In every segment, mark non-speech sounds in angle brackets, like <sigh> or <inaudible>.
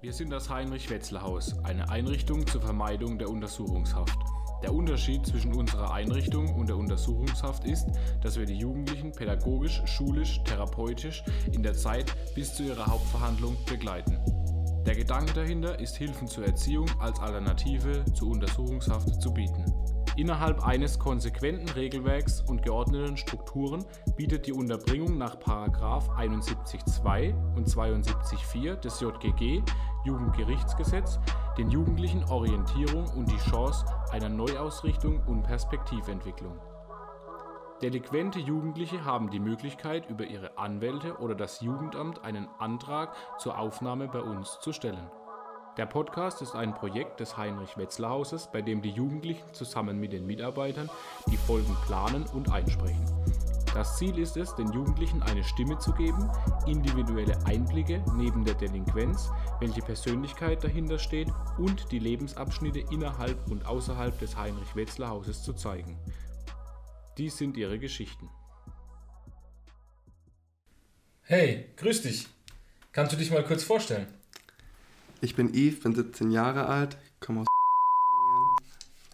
Wir sind das Heinrich-Wetzler-Haus, eine Einrichtung zur Vermeidung der Untersuchungshaft. Der Unterschied zwischen unserer Einrichtung und der Untersuchungshaft ist, dass wir die Jugendlichen pädagogisch, schulisch, therapeutisch in der Zeit bis zu ihrer Hauptverhandlung begleiten. Der Gedanke dahinter ist, Hilfen zur Erziehung als Alternative zur Untersuchungshaft zu bieten. Innerhalb eines konsequenten Regelwerks und geordneten Strukturen bietet die Unterbringung nach 71.2 und 72.4 des JGG Jugendgerichtsgesetz den Jugendlichen Orientierung und die Chance einer Neuausrichtung und Perspektiventwicklung. Delinquente Jugendliche haben die Möglichkeit, über ihre Anwälte oder das Jugendamt einen Antrag zur Aufnahme bei uns zu stellen. Der Podcast ist ein Projekt des Heinrich-Wetzler-Hauses, bei dem die Jugendlichen zusammen mit den Mitarbeitern die Folgen planen und einsprechen. Das Ziel ist es, den Jugendlichen eine Stimme zu geben, individuelle Einblicke neben der Delinquenz, welche Persönlichkeit dahinter steht und die Lebensabschnitte innerhalb und außerhalb des Heinrich-Wetzler-Hauses zu zeigen. Dies sind ihre Geschichten. Hey, grüß dich. Kannst du dich mal kurz vorstellen? Ich bin Yves, bin 17 Jahre alt, komme aus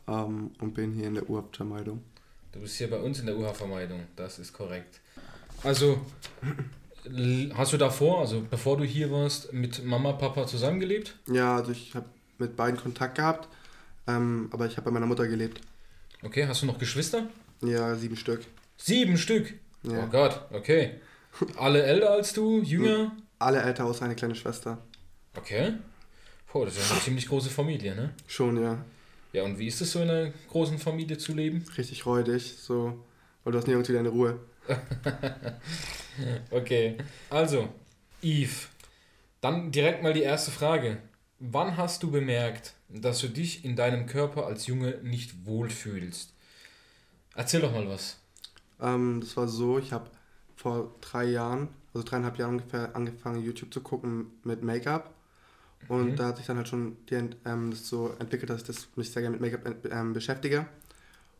ähm, und bin hier in der Urhaftvermeidung. Du bist hier bei uns in der UH-Vermeidung, das ist korrekt. Also, hast du davor, also bevor du hier warst, mit Mama, Papa zusammengelebt? Ja, also ich habe mit beiden Kontakt gehabt, ähm, aber ich habe bei meiner Mutter gelebt. Okay, hast du noch Geschwister? Ja, sieben Stück. Sieben Stück? Ja. Oh Gott, okay. Alle älter als du, jünger? Alle älter außer eine kleine Schwester. Okay. Boah, das ist eine ziemlich große Familie, ne? Schon, ja. Ja, und wie ist es so in einer großen Familie zu leben? Richtig räudig, so, weil du hast nirgends wieder eine Ruhe. <laughs> okay, also, Yves, dann direkt mal die erste Frage. Wann hast du bemerkt, dass du dich in deinem Körper als Junge nicht wohlfühlst? Erzähl doch mal was. Ähm, das war so, ich habe vor drei Jahren, also dreieinhalb Jahren ungefähr, angefangen, YouTube zu gucken mit Make-up. Und mhm. da hat sich dann halt schon die, ähm, das so entwickelt, dass ich das, mich sehr gerne mit Make-up ähm, beschäftige.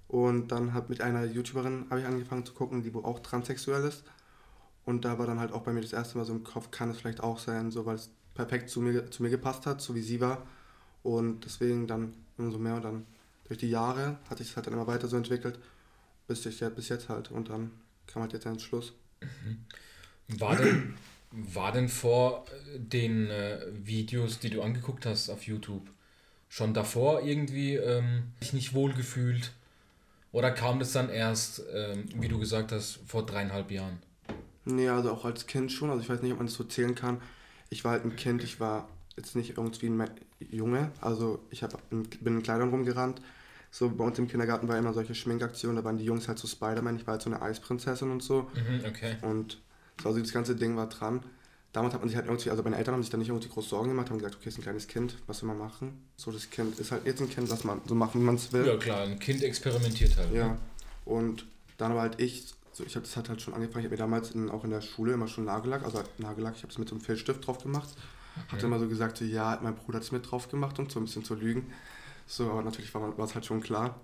Und dann hat mit einer YouTuberin habe ich angefangen zu gucken, die wohl auch transsexuell ist. Und da war dann halt auch bei mir das erste Mal so im Kopf, kann es vielleicht auch sein, so weil es perfekt zu mir, zu mir gepasst hat, so wie sie war. Und deswegen dann umso mehr und dann durch die Jahre hat sich das halt dann immer weiter so entwickelt, bis, ich, bis jetzt halt. Und dann kam halt jetzt ein Schluss. Mhm. War denn war denn vor äh, den äh, Videos, die du angeguckt hast auf YouTube, schon davor irgendwie ähm, dich nicht wohlgefühlt? Oder kam das dann erst, ähm, wie du gesagt hast, vor dreieinhalb Jahren? Nee, also auch als Kind schon. Also ich weiß nicht, ob man das so zählen kann. Ich war halt ein Kind, ich war jetzt nicht irgendwie ein Junge. Also ich hab, bin in Kleidern rumgerannt. So bei uns im Kindergarten war immer solche Schminkaktionen, da waren die Jungs halt so Spider-Man, ich war halt so eine Eisprinzessin und so. Mhm, okay. Und so, also das ganze Ding war dran. Damals hat man sich halt irgendwie, also meine Eltern haben sich da nicht irgendwie groß Sorgen gemacht, haben gesagt, okay, ist ein kleines Kind, was soll man machen? So, das Kind ist halt jetzt ein Kind, was man so machen, wie man es will. Ja klar, ein Kind experimentiert halt. Ja. Ne? Und dann war halt ich, so ich habe das hat halt schon angefangen, ich habe mir damals in, auch in der Schule immer schon Nagellack, also halt Nagellack, ich habe es mit so einem Filzstift drauf gemacht. Okay. Hatte immer so gesagt, so, ja, mein Bruder hat es mit drauf gemacht und so ein bisschen zu lügen. So, aber natürlich war es halt schon klar.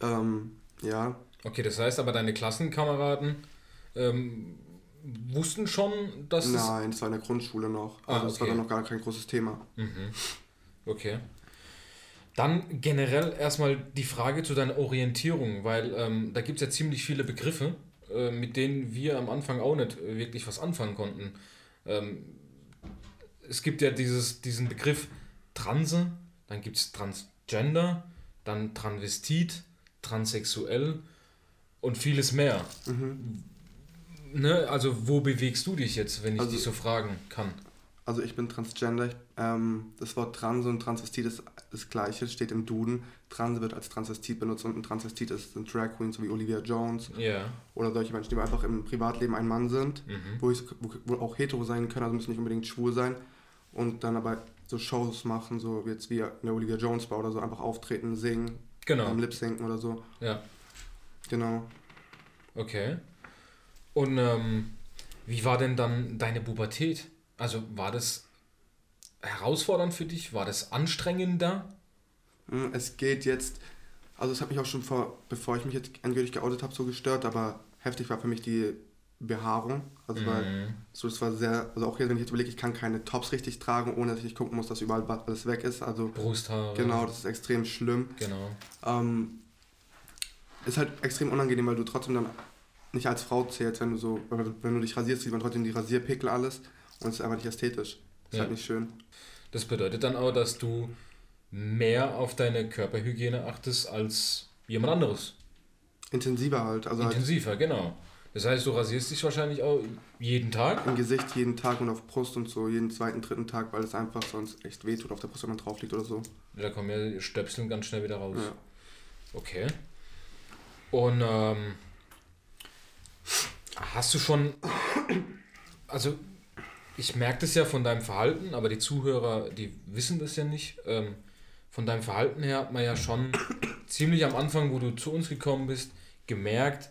Ähm, ja. Okay, das heißt aber deine Klassenkameraden ähm, wussten schon, dass Nein, es war in der Grundschule noch. Ah, also okay. das war dann noch gar kein großes Thema. Mhm. Okay. Dann generell erstmal die Frage zu deiner Orientierung, weil ähm, da gibt es ja ziemlich viele Begriffe, äh, mit denen wir am Anfang auch nicht wirklich was anfangen konnten. Ähm, es gibt ja dieses, diesen Begriff Transe, dann gibt es Transgender, dann Transvestit, Transsexuell und vieles mehr. Mhm ne, also wo bewegst du dich jetzt, wenn ich also, dich so fragen kann? Also ich bin Transgender. Ich, ähm, das Wort Trans und Transvestit ist das gleiche, steht im Duden. Trans wird als Transvestit benutzt und ein Transvestit ist ein Drag Queen, so wie Olivia Jones. Yeah. Oder solche Menschen, die einfach im Privatleben ein Mann sind, mhm. wo, ich, wo, wo auch hetero sein können, also müssen nicht unbedingt schwul sein. Und dann aber so Shows machen, so jetzt wie eine Olivia Jones Bau oder so, einfach auftreten, singen, genau. Lip sinken oder so. Ja. Genau. Okay. Und ähm, wie war denn dann deine Pubertät? Also war das herausfordernd für dich? War das anstrengender? Hm, es geht jetzt, also es hat mich auch schon vor, bevor ich mich jetzt endgültig geoutet habe, so gestört, aber heftig war für mich die Behaarung. Also weil Mhm. so das war sehr, also auch hier, wenn ich jetzt überlege, ich kann keine Tops richtig tragen, ohne dass ich gucken muss, dass überall alles weg ist. Also Brusthaare. genau, das ist extrem schlimm. Genau. Ähm, ist halt extrem unangenehm, weil du trotzdem dann nicht als Frau zählst, wenn du so, wenn du, dich rasierst, sieht man trotzdem die Rasierpickel alles und es ist einfach nicht ästhetisch. Ist Ja. halt nicht schön. Das bedeutet dann auch, dass du mehr auf deine Körperhygiene achtest als jemand anderes. Intensiver halt, also halt Intensiver, genau. Das heißt, du rasierst dich wahrscheinlich auch jeden Tag. im Gesicht jeden Tag und auf Brust und so, jeden zweiten, dritten Tag, weil es einfach sonst echt wehtut auf der Brust, wenn man drauf liegt oder so. Da kommen ja Stöpseln ganz schnell wieder raus. Ja. Okay. Und ähm, hast du schon, also ich merke das ja von deinem Verhalten, aber die Zuhörer, die wissen das ja nicht. Ähm, von deinem Verhalten her hat man ja schon ziemlich am Anfang, wo du zu uns gekommen bist, gemerkt,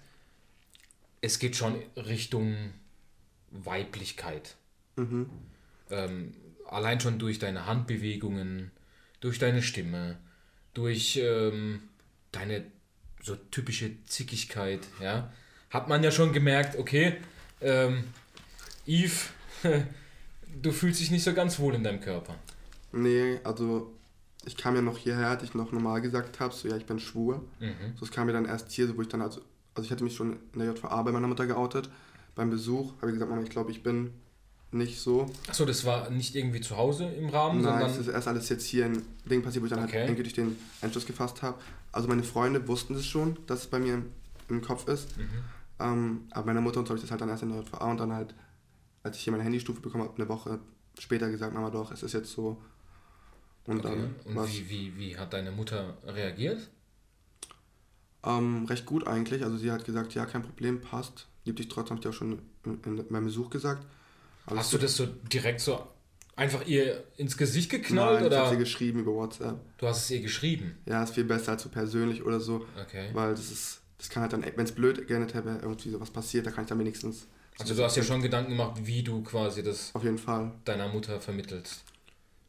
es geht schon Richtung Weiblichkeit. Mhm. Ähm, allein schon durch deine Handbewegungen, durch deine Stimme, durch ähm, deine so typische Zickigkeit, ja, hat man ja schon gemerkt, okay, ähm, Yves, <laughs> du fühlst dich nicht so ganz wohl in deinem Körper. Nee, also ich kam ja noch hierher, als ich noch normal gesagt habe, so ja, ich bin schwul. Mhm. So, es kam mir dann erst hier, so, wo ich dann, also, also ich hatte mich schon in der JVA bei meiner Mutter geoutet. Beim Besuch habe ich gesagt, Mama, ich glaube, ich bin nicht so. Achso, das war nicht irgendwie zu Hause im Rahmen, Nein, sondern. es ist erst alles jetzt hier ein Ding passiert, wo ich dann Okay. halt endgültig den Entschluss gefasst habe. Also meine Freunde wussten es schon, dass es bei mir im, im Kopf ist. Mhm. Ähm, aber meiner Mutter und so habe ich das halt dann erst in der JVA und dann halt, als ich hier meine Handystufe bekommen habe, eine Woche später gesagt, Mama doch, es ist jetzt so. Und Okay. dann Und wie, wie, wie hat deine Mutter reagiert? ähm, recht gut eigentlich. Also sie hat gesagt, ja, kein Problem, passt. Liebt dich trotzdem, habe ich dir auch schon in, in meinem Besuch gesagt. Alles Hast du das so direkt so einfach ihr ins Gesicht geknallt Nein, ich habe oder sie geschrieben über WhatsApp. du hast es ihr geschrieben? Ja, ist viel besser als so persönlich oder so. Okay. Weil das ist, das kann halt dann, wenn es blöd geendet hätte, irgendwie sowas passiert, da kann ich dann wenigstens. Also du hast ja schon Gedanken gemacht, wie du quasi das Auf jeden Fall. deiner Mutter vermittelst.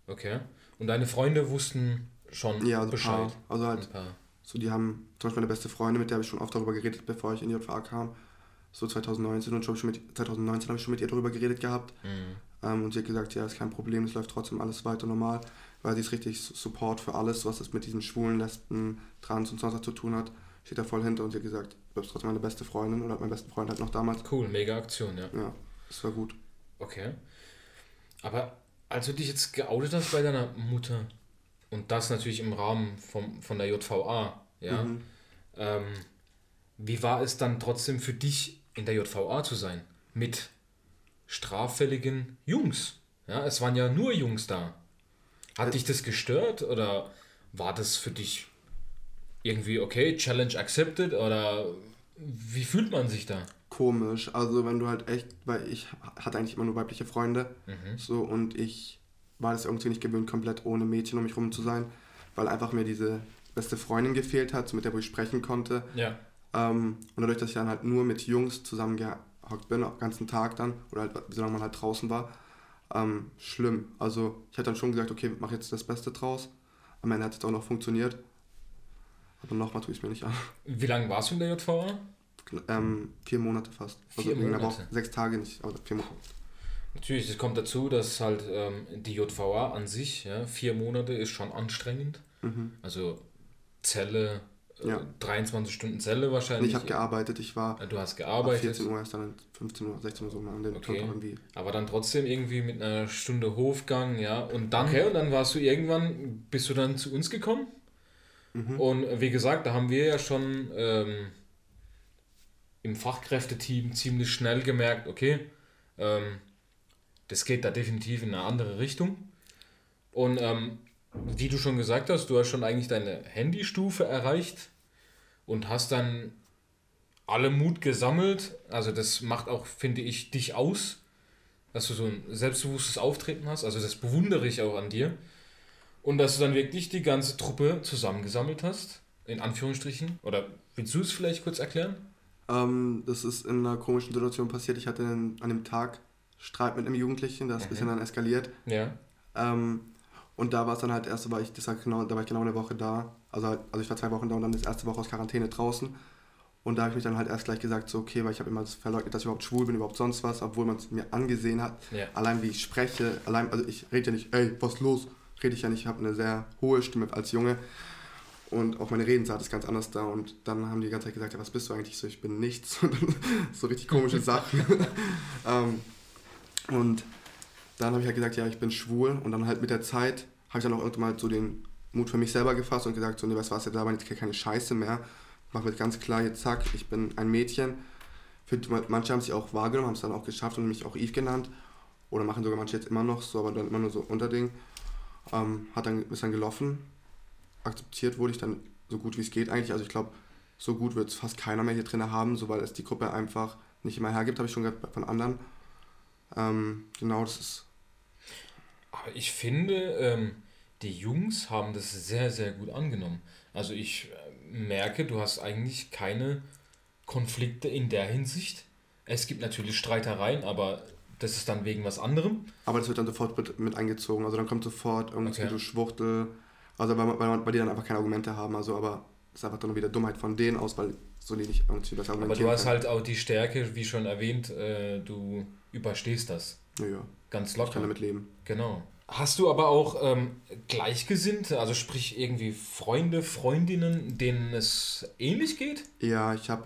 Okay. Und deine Freunde wussten schon Ja, also Bescheid. Paar. Also halt, Ein paar. so die haben, zum Beispiel meine beste Freundin, mit der habe ich schon oft darüber geredet, bevor ich in die JVA kam. So 2019 und schon, schon mit, 2019 habe ich schon mit ihr darüber geredet gehabt. Mhm. Ähm, und sie hat gesagt, ja, ist kein Problem, es läuft trotzdem alles weiter normal, weil sie ist richtig Su- Support für alles, was es mit diesen Schwulen, Lesben, Trans und sonst was zu tun hat. Steht da voll hinter und sie hat gesagt, du bleibst trotzdem meine beste Freundin oder mein besten Freund halt noch damals. Cool, mega Aktion, ja. Ja, das war gut. Okay. Aber als du dich jetzt geoutet hast bei deiner Mutter und das natürlich im Rahmen vom, von der JVA, ja, Mhm. ähm, wie war es dann trotzdem für dich in der JVA zu sein? Mit straffälligen Jungs. Ja, es waren ja nur Jungs da. Hat Äh, dich das gestört oder war das für dich irgendwie okay, Challenge accepted oder wie fühlt man sich da? Komisch, also wenn du halt echt, weil ich hatte eigentlich immer nur weibliche Freunde, Mhm. so und ich war das irgendwie nicht gewöhnt, komplett ohne Mädchen um mich rum zu sein, weil einfach mir diese beste Freundin gefehlt hat, mit der wo ich sprechen konnte. Ja. Ähm, und dadurch, dass ich dann halt nur mit Jungs zusammengehockt bin, den ganzen Tag dann, oder halt, solange man halt draußen war, ähm, schlimm. Also ich hatte dann schon gesagt, okay, mach jetzt das Beste draus. Am Ende hat es auch noch funktioniert. Aber nochmal tue ich es mir nicht an. Wie lange warst du in der JVA? Ähm, vier Monate fast. Vier also wegen einer Monate. Woche, sechs Tage nicht, aber vier Monate. Natürlich, das kommt dazu, dass halt ähm, die JVA an sich, ja, vier Monate ist schon anstrengend. Mhm. Also Zelle, äh, Ja. 23 Stunden Zelle wahrscheinlich. ich habe gearbeitet, ich war Du hast gearbeitet, 14 Uhr erst dann 15 Uhr, 16 Uhr so mal an den Okay. Irgendwie. aber dann trotzdem irgendwie mit einer Stunde Hofgang, ja. Und dann, okay, und dann warst du irgendwann, bist du dann zu uns gekommen. Mhm. Und wie gesagt, da haben wir ja schon ähm, im Fachkräfteteam ziemlich schnell gemerkt, okay, ähm, das geht da definitiv in eine andere Richtung. Und ähm, wie du schon gesagt hast, du hast schon eigentlich deine Handystufe erreicht und hast dann alle Mut gesammelt. Also das macht auch, finde ich, dich aus, dass du so ein selbstbewusstes Auftreten hast. Also das bewundere ich auch an dir. Und dass du dann wirklich die ganze Truppe zusammengesammelt hast, in Anführungsstrichen. Oder willst du es vielleicht kurz erklären? Ähm, das ist in einer komischen Situation passiert. Ich hatte an dem Tag Streit mit einem Jugendlichen, das ist ein bisschen dann eskaliert. Ja. Ähm, und da war es dann halt erst, war ich, das war genau, da war ich genau eine Woche da. Also, halt, also ich war zwei Wochen da und dann das erste Woche aus Quarantäne draußen. Und da habe ich mich dann halt erst gleich gesagt, so okay, weil ich habe immer verleugnet, dass ich überhaupt schwul bin, überhaupt sonst was, obwohl man es mir angesehen hat. Ja. Allein wie ich spreche, allein, also ich rede ja nicht, ey, was los? Rede ich ja nicht, ich habe eine sehr hohe Stimme als Junge. Und auch meine Redensart ist ganz anders da. Und dann haben die die ganze Zeit gesagt, ja, was bist du eigentlich so? Ich bin nichts. <laughs> So richtig komische Sachen. <laughs> ähm, und dann habe ich halt gesagt, ja, ich bin schwul. Und dann halt mit der Zeit habe ich dann auch irgendwann mal so den Mut für mich selber gefasst und gesagt, so, nee, was war jetzt aber jetzt keine Scheiße mehr. Mach mir ganz klar, jetzt zack, ich bin ein Mädchen. Für, manche haben sich auch wahrgenommen, haben es dann auch geschafft und mich auch Eve genannt. Oder machen sogar manche jetzt immer noch so, aber dann immer nur so Unterding. Ähm, hat dann, ist dann gelaufen. Akzeptiert wurde ich dann so gut wie es geht eigentlich. Also ich glaube, so gut wird es fast keiner mehr hier drin haben, so weil es die Gruppe einfach nicht immer hergibt, habe ich schon gehört von anderen. Ähm, genau, das ist. Aber ich finde, ähm, die Jungs haben das sehr, sehr gut angenommen. Also ich äh, merke, du hast eigentlich keine Konflikte in der Hinsicht. Es gibt natürlich Streitereien, aber das ist dann wegen was anderem. Aber das wird dann sofort mit, mit eingezogen. Also dann kommt sofort irgendwie okay. du Schwuchtel. Also weil, weil, weil die dann einfach keine Argumente haben. Also aber das ist einfach dann wieder Dummheit von denen aus, weil so die nicht irgendwie das Aber du hast halt auch die Stärke, wie schon erwähnt, äh, du überstehst das. Ja, ja. Ganz locker. Ich kann damit leben. Genau. Hast du aber auch ähm, Gleichgesinnte, also sprich irgendwie Freunde, Freundinnen, denen es ähnlich geht? Ja, ich habe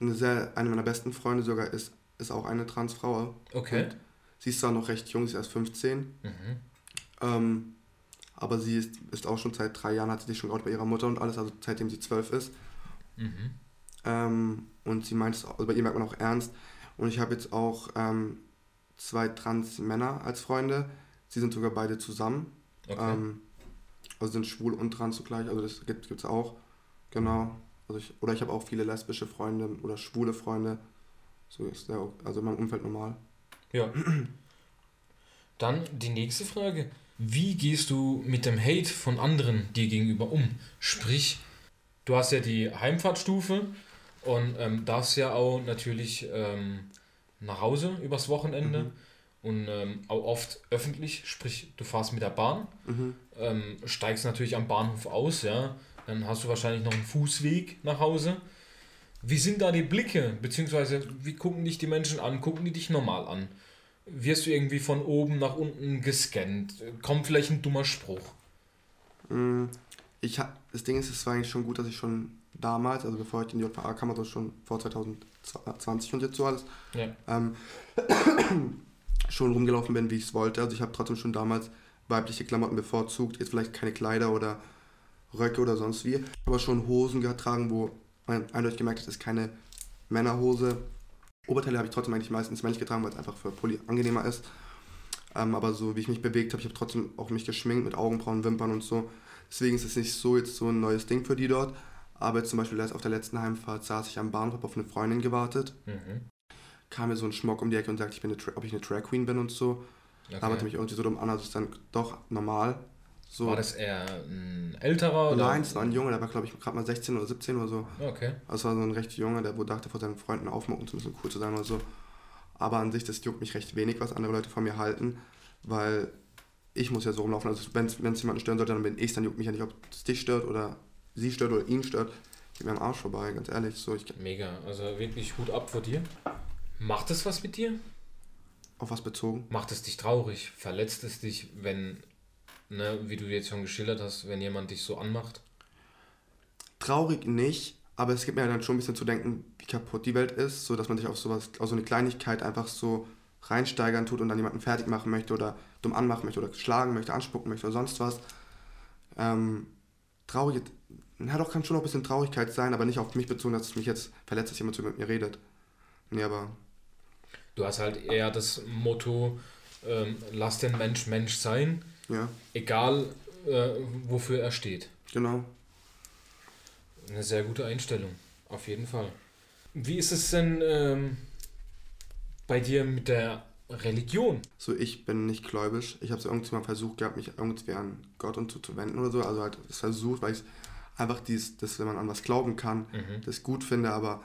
eine sehr, eine meiner besten Freunde sogar ist, ist auch eine Transfrau. Okay. Und sie ist zwar noch recht jung, sie ist erst 15. Mhm. Ähm, aber sie ist, ist auch schon seit drei Jahren, hat sie sich schon geoutet bei ihrer Mutter und alles, also seitdem sie zwölf ist. Mhm. Ähm, und sie meint es, also bei ihr merkt man auch ernst. Und ich habe jetzt auch ähm, zwei Trans-Männer als Freunde Sie sind sogar beide zusammen. Okay. Ähm, also sind schwul und trans zugleich. Also das gibt es auch. Genau. Also ich, oder ich habe auch viele lesbische Freunde oder schwule Freunde. So ist der, also in meinem Umfeld normal. Ja. Dann die nächste Frage. Wie gehst du mit dem Hate von anderen dir gegenüber um? Sprich, du hast ja die Heimfahrtstufe und ähm, darfst ja auch natürlich ähm, nach Hause übers Wochenende. Mhm und ähm, auch oft öffentlich, sprich du fährst mit der Bahn, mhm. ähm, steigst natürlich am Bahnhof aus, ja, dann hast du wahrscheinlich noch einen Fußweg nach Hause. Wie sind da die Blicke, beziehungsweise wie gucken dich die Menschen an, gucken die dich normal an? Wirst du irgendwie von oben nach unten gescannt? Kommt vielleicht ein dummer Spruch? Mm, ich hab, das Ding ist, es war eigentlich schon gut, dass ich schon damals, also bevor ich in die JVA kam, also schon vor 2020 und jetzt so alles, ja. ähm, <coughs> schon rumgelaufen bin, wie ich es wollte. Also ich habe trotzdem schon damals weibliche Klamotten bevorzugt. Jetzt vielleicht keine Kleider oder Röcke oder sonst wie, aber schon Hosen getragen, wo man eindeutig gemerkt hat, das ist keine Männerhose. Oberteile habe ich trotzdem eigentlich meistens männlich getragen, weil es einfach für Pulli angenehmer ist. Ähm, aber so wie ich mich bewegt habe, ich habe trotzdem auch mich geschminkt mit Augenbrauen, Wimpern und so. Deswegen ist es nicht so jetzt so ein neues Ding für die dort. Aber jetzt zum Beispiel auf der letzten Heimfahrt saß ich am Bahnhof, auf eine Freundin gewartet. Mhm kam mir so ein Schmock um die Ecke und sagte, ich bin eine, ob ich eine Drag Queen bin und so. Okay. Da mich irgendwie so dumm an, also ist dann doch normal. So. War das eher ein älterer? Oder? Nein, es war ein Junge, der war glaube ich gerade mal 16 oder 17 oder so. Okay. Also war so ein recht Junge, der wohl dachte, vor seinen Freunden aufmucken zu müssen, cool zu sein oder so. Aber an sich, das juckt mich recht wenig, was andere Leute von mir halten, weil ich muss ja so rumlaufen. Also wenn es jemanden stören sollte, dann bin ich dann juckt mich ja nicht, ob es dich stört oder sie stört oder ihn stört. Geht mir am Arsch vorbei, ganz ehrlich. So, ich Mega, also wirklich Hut ab vor dir. Macht es was mit dir? Auf was bezogen? Macht es dich traurig? Verletzt es dich, wenn, ne, wie du jetzt schon geschildert hast, wenn jemand dich so anmacht? Traurig nicht, aber es gibt mir dann schon ein bisschen zu denken, wie kaputt die Welt ist, so dass man sich auf sowas, auf so eine Kleinigkeit einfach so reinsteigern tut und dann jemanden fertig machen möchte oder dumm anmachen möchte oder schlagen möchte, anspucken möchte oder sonst was. Ähm, traurig, na doch, kann schon noch ein bisschen Traurigkeit sein, aber nicht auf mich bezogen, dass es mich jetzt verletzt, dass jemand so mit mir redet. Nee, aber Du hast halt eher das Motto, ähm, lass den Mensch Mensch sein, ja. egal äh, wofür er steht. Genau. Eine sehr gute Einstellung, auf jeden Fall. Wie ist es denn ähm, bei dir mit der Religion? So, ich bin nicht gläubig. Ich habe es irgendwie mal versucht gehabt, mich irgendwie an Gott und so zu wenden oder so. Also halt es versucht, weil ich einfach dies, das, wenn man an was glauben kann, mhm. das gut finde, aber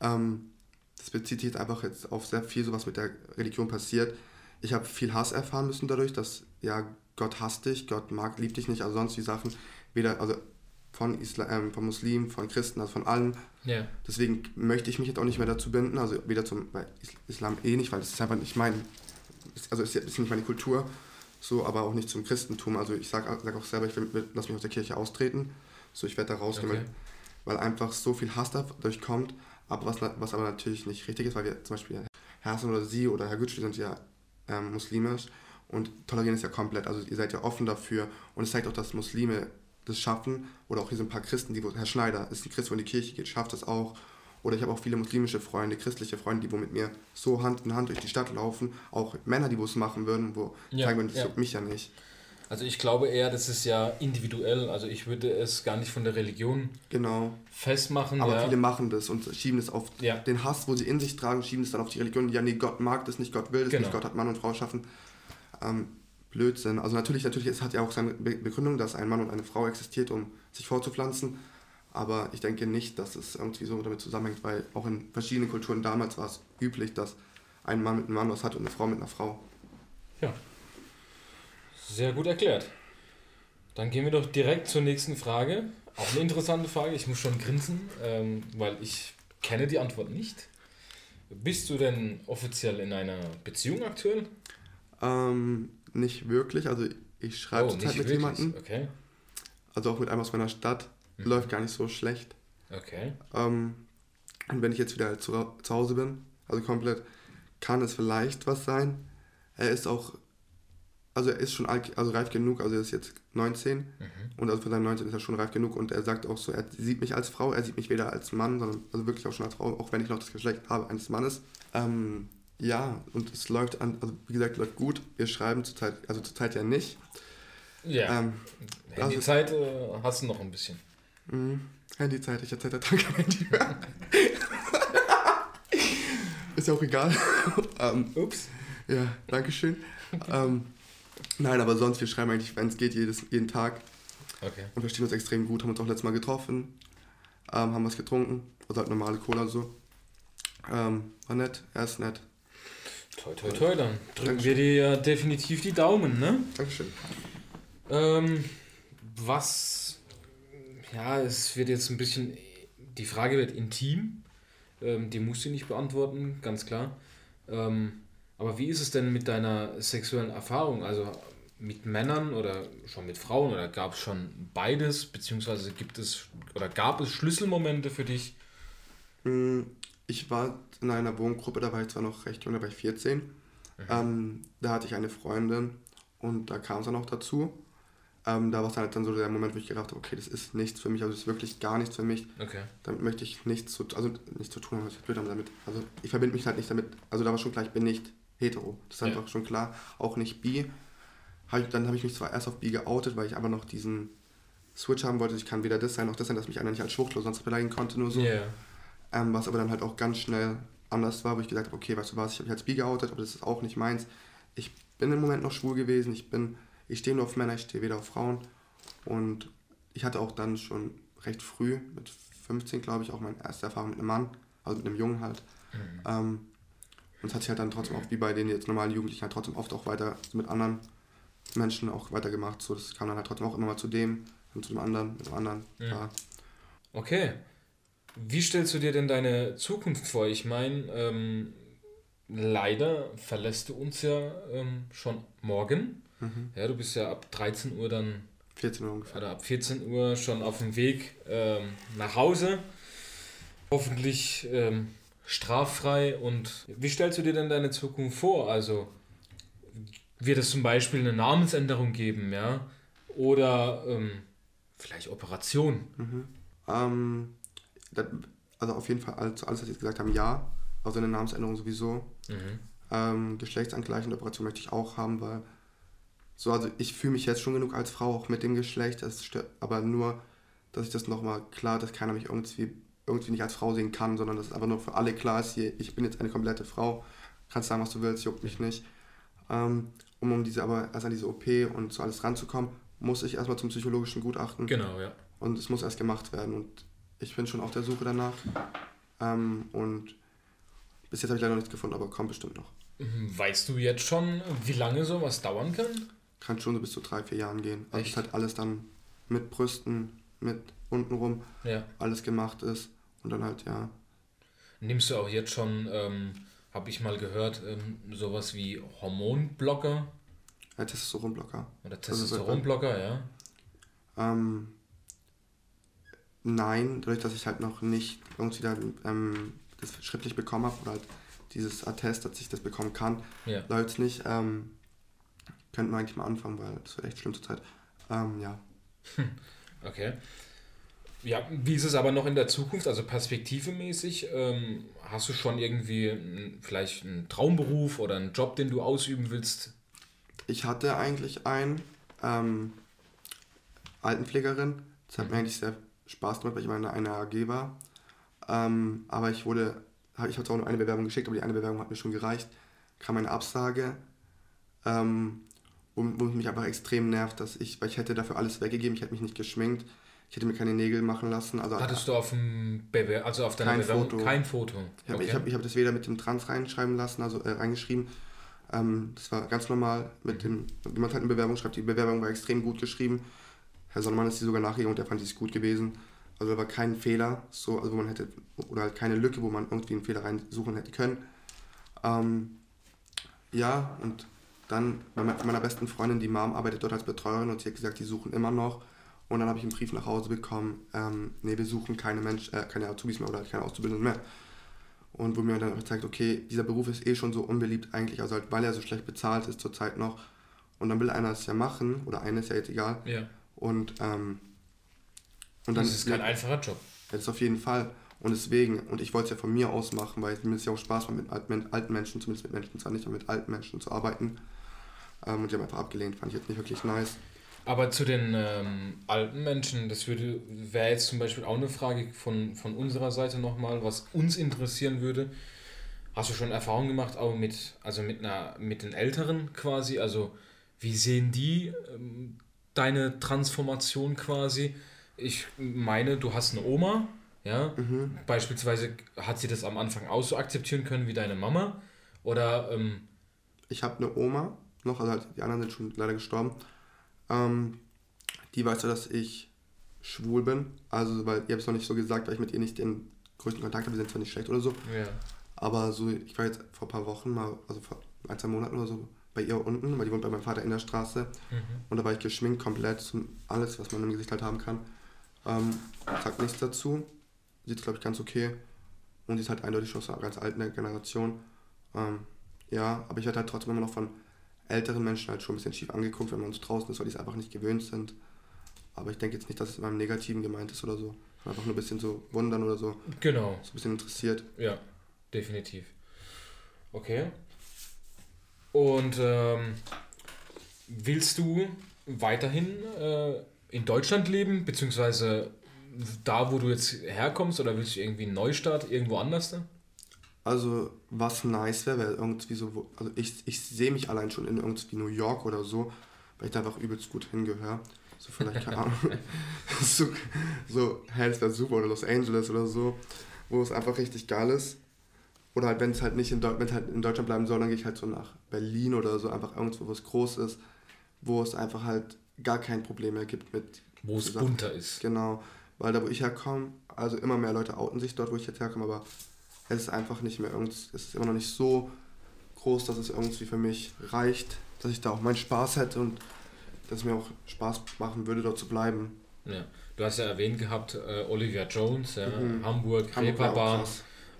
ähm, das bezieht sich jetzt einfach jetzt auf sehr viel, so was mit der Religion passiert. Ich habe viel Hass erfahren müssen dadurch, dass ja Gott hasst dich, Gott mag, liebt dich nicht, also sonst die Sachen. Weder, also von, Isla ähm, von Muslimen, von Christen, also von allen. Ja. Deswegen möchte ich mich jetzt auch nicht mehr dazu binden, also weder zum Islam eh nicht, weil es ist einfach nicht mein, also es ist nicht meine Kultur, so, aber auch nicht zum Christentum. Also ich sage sag auch selber, ich will, lass mich aus der Kirche austreten, so ich werde da rausgehen, Okay. weil, einfach so viel Hass dadurch kommt, aber was, was aber natürlich nicht richtig ist, weil wir zum Beispiel Herr Hassan oder Sie oder Herr Gütschli sind ja ähm, muslimisch und tolerieren es ja komplett, also ihr seid ja offen dafür und es zeigt auch, dass Muslime das schaffen oder auch hier sind ein paar Christen, die, wo- Herr Schneider ist ein Christ, wo in die Kirche geht, schafft das auch oder ich habe auch viele muslimische Freunde, christliche Freunde, die wo mit mir so Hand in Hand durch die Stadt laufen, auch Männer, die wo es machen würden, wo Ja, sagen würden, das ja. juckt mich ja nicht. Also ich glaube eher, das ist ja individuell. Also ich würde es gar nicht von der Religion Genau. festmachen. Aber ja. viele machen das und schieben das auf Ja. den Hass, wo sie in sich tragen, schieben es dann auf die Religion. Ja, nee, Gott mag das nicht, Gott will das Genau. nicht, Gott hat Mann und Frau schaffen. Ähm, Blödsinn. Also natürlich, natürlich, es hat ja auch seine Be Begründung, dass ein Mann und eine Frau existiert, um sich fortzupflanzen. Aber ich denke nicht, dass es irgendwie so damit zusammenhängt, weil auch in verschiedenen Kulturen damals war es üblich, dass ein Mann mit einem Mann was hat und eine Frau mit einer Frau. Ja. Sehr gut erklärt. Dann gehen wir doch direkt zur nächsten Frage. Auch eine interessante Frage. Ich muss schon grinsen, ähm, weil ich kenne die Antwort nicht. Bist du denn offiziell in einer Beziehung aktuell? Ähm, nicht wirklich, also ich schreibe Oh, zurzeit mit wirklich. jemandem, Okay. also auch mit einem aus meiner Stadt, Mhm. läuft gar nicht so schlecht. Okay. Ähm, und wenn ich jetzt wieder zu, zu Hause bin, also komplett, kann es vielleicht was sein. Er ist auch, also er ist schon alt, also reif genug, also er ist jetzt 19 Mhm. und also für seinen 19 ist er schon reif genug und er sagt auch so, er sieht mich als Frau, er sieht mich weder als Mann, sondern also wirklich auch schon als Frau, auch wenn ich noch das Geschlecht habe eines Mannes. Ähm, ja, und es läuft an, also wie gesagt, läuft gut. Wir schreiben zurzeit, also zurzeit ja nicht. Ja. Ähm, Handyzeit äh, hast du noch ein bisschen. mh, Handyzeit, ich erzähle Tag am Handy. <laughs> ist ja auch egal. <laughs> ähm, Ups. Ja, danke schön. <laughs> ähm, nein, aber sonst, wir schreiben eigentlich, wenn es geht, jedes, jeden Tag Okay. und verstehen uns extrem gut. Haben uns auch letztes Mal getroffen, ähm, haben was getrunken, also halt normale Cola so. Ähm, war nett, er ist nett. Toi, toi, toi, dann drücken Dankeschön. wir dir ja definitiv die Daumen, ne? Dankeschön. Ähm, was, ja, es wird jetzt ein bisschen, die Frage wird intim, ähm, die musst du nicht beantworten, ganz klar. Ähm, aber wie ist es denn mit deiner sexuellen Erfahrung? Also mit Männern oder schon mit Frauen oder gab es schon beides, beziehungsweise gibt es oder gab es Schlüsselmomente für dich? Mm, Ich war in einer Wohngruppe, da war ich zwar noch recht jung, da war ich 14. Ähm, da hatte ich eine Freundin und da kam es dann auch dazu. Ähm, da war es halt dann so der Moment, wo ich gedacht habe, okay, das ist nichts für mich, also das ist wirklich gar nichts für mich. Okay. Damit möchte ich nichts zu, also nicht zu tun haben, blöd, aber damit, also ich verbinde mich halt nicht damit, also da war schon klar, ich bin nicht hetero, das ist Ja. einfach schon klar, auch nicht bi. Hab ich, dann habe ich mich zwar erst auf bi geoutet, weil ich aber noch diesen Switch haben wollte, ich kann weder das sein noch das sein, dass mich einer nicht als Schwuchtel sonst beleidigen konnte, nur so. Ja. Ähm, was aber dann halt auch ganz schnell anders war, wo ich gesagt habe, okay, weißt du was, ich habe mich als bi geoutet, aber das ist auch nicht meins. Ich bin im Moment noch schwul gewesen, ich bin, ich stehe nur auf Männer, ich stehe weder auf Frauen. Und ich hatte auch dann schon recht früh, mit 15 glaube ich, auch meine erste Erfahrung mit einem Mann, also mit einem Jungen halt. Ähm, und es hat sich halt dann trotzdem auch, wie bei den jetzt normalen Jugendlichen, halt trotzdem oft auch weiter mit anderen Menschen auch weitergemacht. So, das kam dann halt trotzdem auch immer mal zu dem, dann zu dem anderen, mit dem anderen. Ja. Ja. Okay. Wie stellst du dir denn deine Zukunft vor? Ich meine, ähm, leider verlässt du uns ja ähm, schon morgen. Mhm. Ja, du bist ja ab 13 Uhr dann, 14 Uhr ungefähr. oder ab 14 Uhr schon auf dem Weg ähm, nach Hause. Hoffentlich ähm, straffrei. Und wie stellst du dir denn deine Zukunft vor? Also wird es zum Beispiel eine Namensänderung geben, ja? Oder ähm, vielleicht Operation? Mhm. Ähm, also auf jeden Fall alles, alles, was Sie jetzt gesagt haben, ja. Also eine Namensänderung sowieso. Mhm. Ähm, geschlechtsangleichende Operation möchte ich auch haben, weil so, also ich fühle mich jetzt schon genug als Frau, auch mit dem Geschlecht, das aber nur, dass ich das nochmal klar, dass keiner mich irgendwie, irgendwie nicht als Frau sehen kann, sondern dass es einfach nur für alle klar ist, hier, ich bin jetzt eine komplette Frau, kannst sagen, was du willst, juckt mich nicht. Ähm, um, um diese, aber erst an diese OP und so alles ranzukommen, muss ich erstmal zum psychologischen Gutachten. Genau, ja. Und es muss erst gemacht werden. Und ich bin schon auf der Suche danach. Ähm, und bis jetzt habe ich leider noch nichts gefunden, aber kommt bestimmt noch. Mhm, Weißt du jetzt schon, wie lange sowas dauern kann? Kann schon so bis zu drei, vier Jahren gehen. Also Echt? ist halt alles dann mit Brüsten, mit untenrum Ja. alles gemacht ist. Und dann halt, ja. Nimmst du auch jetzt schon, ähm, habe ich mal gehört, ähm, sowas wie Hormonblocker ja Testosteronblocker. oder Also, Testosteronblocker, ja? Ähm, nein, dadurch, dass ich halt noch nicht irgendwie dann, ähm, das schriftlich bekommen habe oder halt dieses Attest, dass ich das bekommen kann, Ja. läuft es nicht. Ähm, könnten wir eigentlich mal anfangen, weil das wird echt schlimm zur Zeit. Ähm, ja. Okay. Ja, wie ist es aber noch in der Zukunft, also perspektivemäßig? Ähm, hast du schon irgendwie vielleicht einen Traumberuf oder einen Job, den du ausüben willst? Ich hatte eigentlich einen ähm, Altenpflegerin. Das hat mir eigentlich sehr Spaß gemacht, weil ich immer in einer AG war. Ähm, aber ich wurde, ich habe zwar nur eine Bewerbung geschickt, aber die eine Bewerbung hat mir schon gereicht. Kam eine Absage, ähm, wo, wo mich einfach extrem nervt, dass ich, weil ich hätte dafür alles weggegeben, ich hätte mich nicht geschminkt, ich hätte mir keine Nägel machen lassen. Also Hattest du auf dem Bewer also auf deiner Kein Bewerbung Foto. kein Foto? Ich habe Okay. ich hab, ich hab das weder mit dem Trans reinschreiben lassen, also äh, reingeschrieben. Ähm, das war ganz normal mit dem, wie man halt eine Bewerbung schreibt. Die Bewerbung war extrem gut geschrieben. Herr Sonnemann ist die sogar nachgegangen und der fand sie gut gewesen. Also da war kein Fehler, so, also wo man hätte, oder halt keine Lücke, wo man irgendwie einen Fehler reinsuchen hätte können. Ähm, ja, und dann bei me- meiner besten Freundin, die Mom arbeitet dort als Betreuerin und sie hat gesagt, die suchen immer noch. Und dann habe ich einen Brief nach Hause bekommen, ähm, nee, wir suchen keine Mensch, äh, keine Azubis mehr oder keine Auszubildenden mehr. Und wo mir dann auch gezeigt, okay, dieser Beruf ist eh schon so unbeliebt eigentlich, also halt, weil er so schlecht bezahlt ist zurzeit noch. Und dann will einer es ja machen, oder eine ist ja jetzt egal. ja. Und, ähm, und dann Das ist kein einfacher Job. Jetzt auf jeden Fall. Und deswegen, und ich wollte es ja von mir aus machen, weil mir es ja auch Spaß macht, mit alten, Menschen, zumindest mit Menschen zwar nicht, aber mit alten Menschen zu arbeiten. Ähm, und die haben einfach abgelehnt, fand ich jetzt nicht wirklich nice. Aber zu den ähm, alten Menschen, das würde wäre jetzt zum Beispiel auch eine Frage von, von unserer Seite nochmal, was uns interessieren würde. Hast du schon Erfahrung gemacht, auch mit, also mit einer, mit den Älteren quasi? Also wie sehen die ähm, deine Transformation quasi? Ich meine, du hast eine Oma, ja. Mhm. Beispielsweise hat sie das am Anfang auch so akzeptieren können wie deine Mama? Oder ähm, Ich habe eine Oma noch, also halt, die anderen sind schon leider gestorben. Ähm, die weiß ja, dass ich schwul bin. Also, weil ihr habt es noch nicht so gesagt, weil ich mit ihr nicht den größten Kontakt habe. Wir sind zwar nicht schlecht oder so. ja. Aber so, ich war jetzt vor ein paar Wochen mal, also vor ein, zwei Monaten oder so, bei ihr unten, weil die wohnt bei meinem Vater in der Straße. Mhm. Und da war ich geschminkt komplett, alles, was man im Gesicht halt haben kann. Ähm, sagt nichts dazu. Sieht, glaube ich, ganz okay. Und die ist halt eindeutig schon aus einer ganz alten Generation. Ähm, ja, aber ich werde halt trotzdem immer noch von älteren Menschen halt schon ein bisschen schief angeguckt, wenn man so draußen ist, weil die es einfach nicht gewöhnt sind. Aber ich denke jetzt nicht, dass es in meinem Negativen gemeint ist oder so. Einfach nur ein bisschen so wundern oder so, Genau. so ein bisschen interessiert. Ja, definitiv. Okay. Und ähm, willst du weiterhin äh, in Deutschland leben, beziehungsweise da, wo du jetzt herkommst, oder willst du irgendwie einen Neustart irgendwo anders? Dann? Also, was nice wäre, wäre irgendwie so, also ich, ich sehe mich allein schon in irgendwie New York oder so, weil ich da einfach übelst gut hingehöre. So vielleicht, keine Ahnung, <laughs> so, so, hey, das wäre super, oder Los Angeles oder so, wo es einfach richtig geil ist. Oder halt, wenn es halt nicht in, Deu halt in Deutschland bleiben soll, dann gehe ich halt so nach Berlin oder so, einfach irgendwo, wo es groß ist, wo es einfach halt gar kein Problem mehr gibt mit Wo es Sachen. bunter ist. Genau, weil da wo ich herkomme, also immer mehr Leute outen sich dort, wo ich jetzt herkomme, aber es ist einfach nicht mehr irgend, es ist immer noch nicht so groß, dass es irgendwie für mich reicht, dass ich da auch meinen Spaß hätte und dass es mir auch Spaß machen würde, dort zu bleiben. Ja. Du hast ja erwähnt gehabt, äh, Olivia Jones, ja, Mhm. Hamburg, Hamburg Reeperbahn.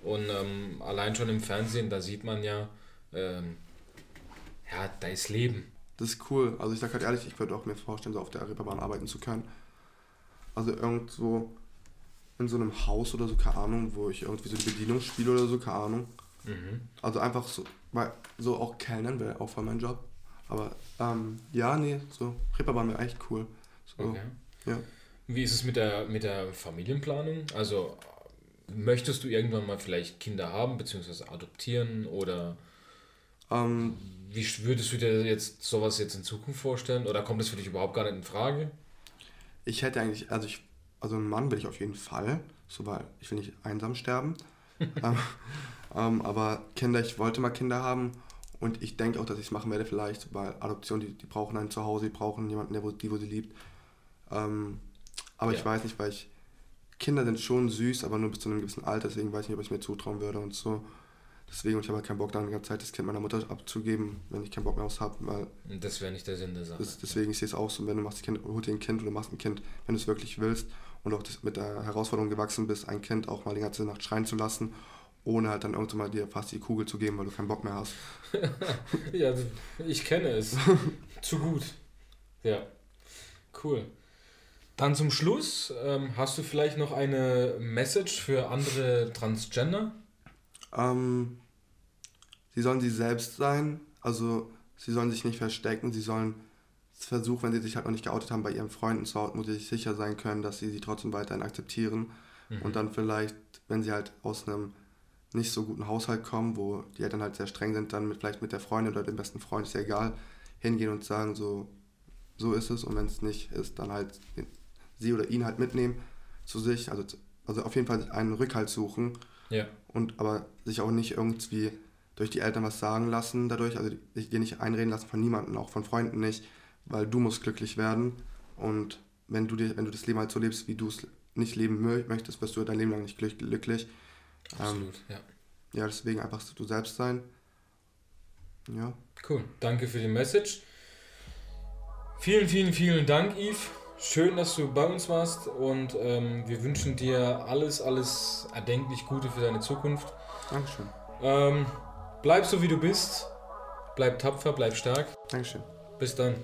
Und ähm, allein schon im Fernsehen, da sieht man ja, ähm, ja, da ist Leben. Das ist cool. Also ich sag halt ehrlich, ich würde auch mir vorstellen, so auf der Reeperbahn arbeiten zu können. Also irgendwo in so einem Haus oder so, keine Ahnung, wo ich irgendwie so die Bedienung spiele oder so, keine Ahnung. Mhm. Also einfach so, weil so auch Kellnern wäre auch voll mein Job. Aber ähm, ja, nee, so Reeperbahn wäre echt cool. So, Okay. ja. Wie ist es mit der, mit der Familienplanung? Also möchtest du irgendwann mal vielleicht Kinder haben, beziehungsweise adoptieren oder Ähm, wie würdest du dir jetzt sowas jetzt in Zukunft vorstellen? Oder kommt das für dich überhaupt gar nicht in Frage? ich hätte eigentlich, also ich, also einen Mann will ich auf jeden Fall, so weil ich will nicht einsam sterben. <laughs> ähm, ähm, aber Kinder, ich wollte mal Kinder haben und ich denke auch, dass ich es machen werde vielleicht, weil Adoption, die, die brauchen einen zu Hause, die brauchen jemanden, der wo, die, wo sie liebt. Ähm, aber Ja. ich weiß nicht, weil ich Kinder sind schon süß, aber nur bis zu einem gewissen Alter, deswegen weiß ich nicht, ob ich mir zutrauen würde und so. Deswegen, und ich habe halt keinen Bock, dann die ganze Zeit das Kind meiner Mutter abzugeben, wenn ich keinen Bock mehr aufs habe, weil Das wäre nicht der Sinn der Sache. das, deswegen, ich sehe es auch so, wenn du machst ein Kind, hol dir ein Kind oder machst ein Kind, wenn du es wirklich willst und auch mit der Herausforderung gewachsen bist, ein Kind auch mal die ganze Nacht schreien zu lassen, ohne halt dann irgendwann mal dir fast die Kugel zu geben, weil du keinen Bock mehr hast. <laughs> Ja, ich kenne es. <laughs> Zu gut. Ja. Cool. Dann zum Schluss, ähm, hast du vielleicht noch eine Message für andere Transgender? Ähm, sie sollen sie selbst sein, also sie sollen sich nicht verstecken, sie sollen versuchen, wenn sie sich halt noch nicht geoutet haben, bei ihren Freunden zu outen, wo sie sich sicher sein können, dass sie sie trotzdem weiterhin akzeptieren Mhm. und dann vielleicht, wenn sie halt aus einem nicht so guten Haushalt kommen, wo die Eltern halt sehr streng sind, dann mit, vielleicht mit der Freundin oder dem besten Freund, ist ja egal, hingehen und sagen, so, so ist es und wenn es nicht ist, dann halt sie oder ihn halt mitnehmen zu sich, also, also auf jeden Fall einen Rückhalt suchen Ja. und aber sich auch nicht irgendwie durch die Eltern was sagen lassen dadurch, also dich dir nicht einreden lassen von niemandem, auch von Freunden nicht, weil du musst glücklich werden und wenn du dir, wenn du das Leben halt so lebst, wie du es nicht leben mö- möchtest, wirst du dein Leben lang nicht glück- glücklich. Ähm, Absolut, ja. ja, deswegen einfach du selbst sein. Ja. Cool. Danke für die Message. Vielen, vielen, vielen Dank, Yves. Schön, dass du bei uns warst und ähm, wir wünschen dir alles, alles erdenklich Gute für deine Zukunft. Dankeschön. Ähm, bleib so, wie du bist. Bleib tapfer, bleib stark. Dankeschön. Bis dann.